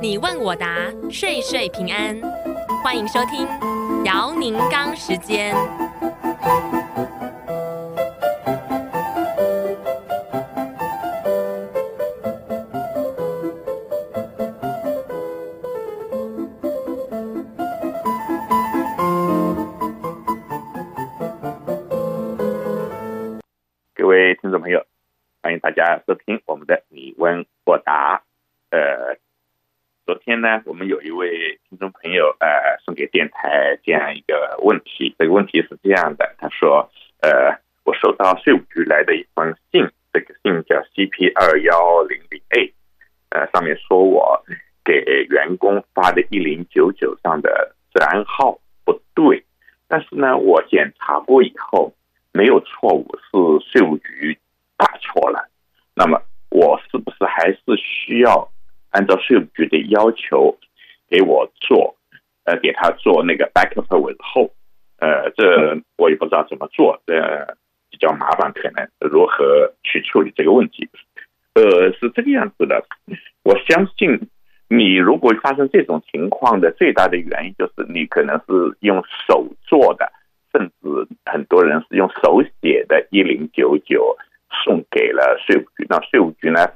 你问我答，岁岁平安。欢迎收听姚宁刚时间。各位听众朋友，欢迎大家收听我们的你问我答。呃，昨天呢，我们有一位听众朋友呃送给电台这样一个问题，这个问题是这样的，他说：呃，我收到税务局来的一封信，这个信叫 CP 二幺零零 A，呃，上面说我给员工发的一零九九上的治安号不对，但是呢，我检查过以后。没有错误，是税务局打错了。那么我是不是还是需要按照税务局的要求给我做，呃，给他做那个 backup 文后呃，这我也不知道怎么做，这比较麻烦，可能如何去处理这个问题？呃，是这个样子的。我相信你如果发生这种情况的最大的原因，就是你可能是用手做的。甚至很多人是用手写的“一零九九”送给了税务局，那税务局呢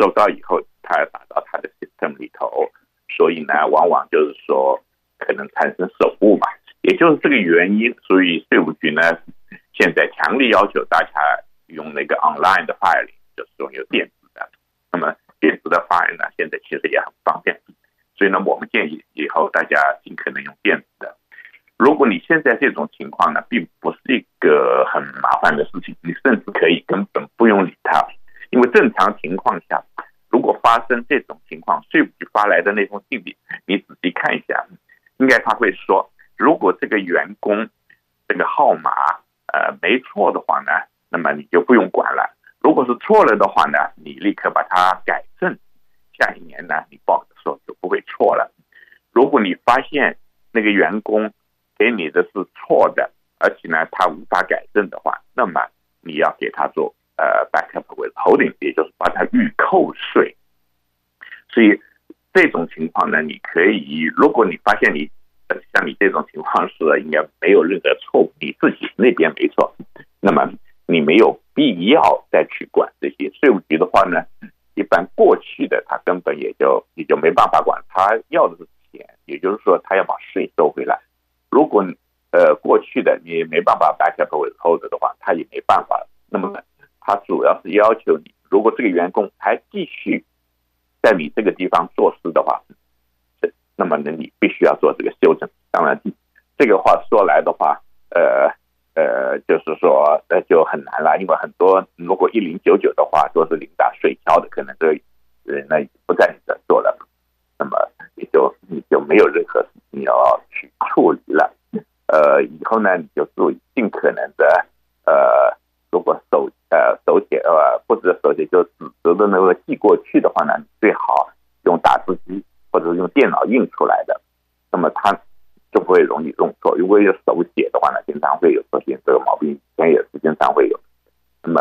收到以后，他要打到他的 system 里头，所以呢，往往就是说可能产生手误嘛，也就是这个原因，所以税务局呢现在强烈要求大家用那个 online 的 file，就是说有电子的。那么电子的 file 呢，现在其实也很方便，所以呢，我们建议以后大家尽可能用电子的。如果你现在这种情况呢，并不是一个很麻烦的事情，你甚至可以跟，正常情况下，如果发生这种情况，税务局发来的那封信里，你仔细看一下，应该他会说，如果这个员工这个号码呃没错的话呢，那么你就不用管了；如果是错了的话呢，你立刻把它改正，下一年呢，你报的时候就不会错了。如果你发现那个员工，给你的是错的，而且呢，他无法改正的话，那么你要给他做呃 backup with hold，也就是把它预扣税。所以这种情况呢，你可以，如果你发现你像你这种情况是应该没有任何错误，你自己那边没错，那么你没有必要再去管这些税务局的话呢，一般过去的他根本也就也就没办法管，他要的是钱，也就是说他要把税收回来。如果呃过去的你没办法 backup withhold 的话，他也没办法。那么他主要是要求你，如果这个员工还继续在你这个地方做事的话，那么呢你必须要做这个修正。当然，这个话说来的话，呃呃，就是说呃就很难了，因为很多如果一零九九的话都是领打水漂的，可能这个人呢不在你这做了，那么也就你就没有任何。你要去处理了，呃，以后呢，你就注意尽可能的，写呃或者手写就纸质的那个寄过去的话呢，最好用打字机或者用电脑印出来的，那么它就不会容易弄错。如果有手写的话呢，经常会有出现这个毛病，以前也是经常会有。那么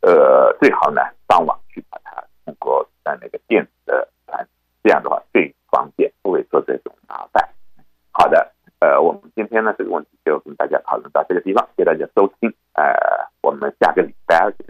呃，最好呢上网去把它通过呃那个电子的传，这样的话最方便，不会做这种麻烦。好的，呃，我们今天呢这个问题就跟大家讨论到这个地方，谢谢大家收听，呃，我们下个礼拜二见。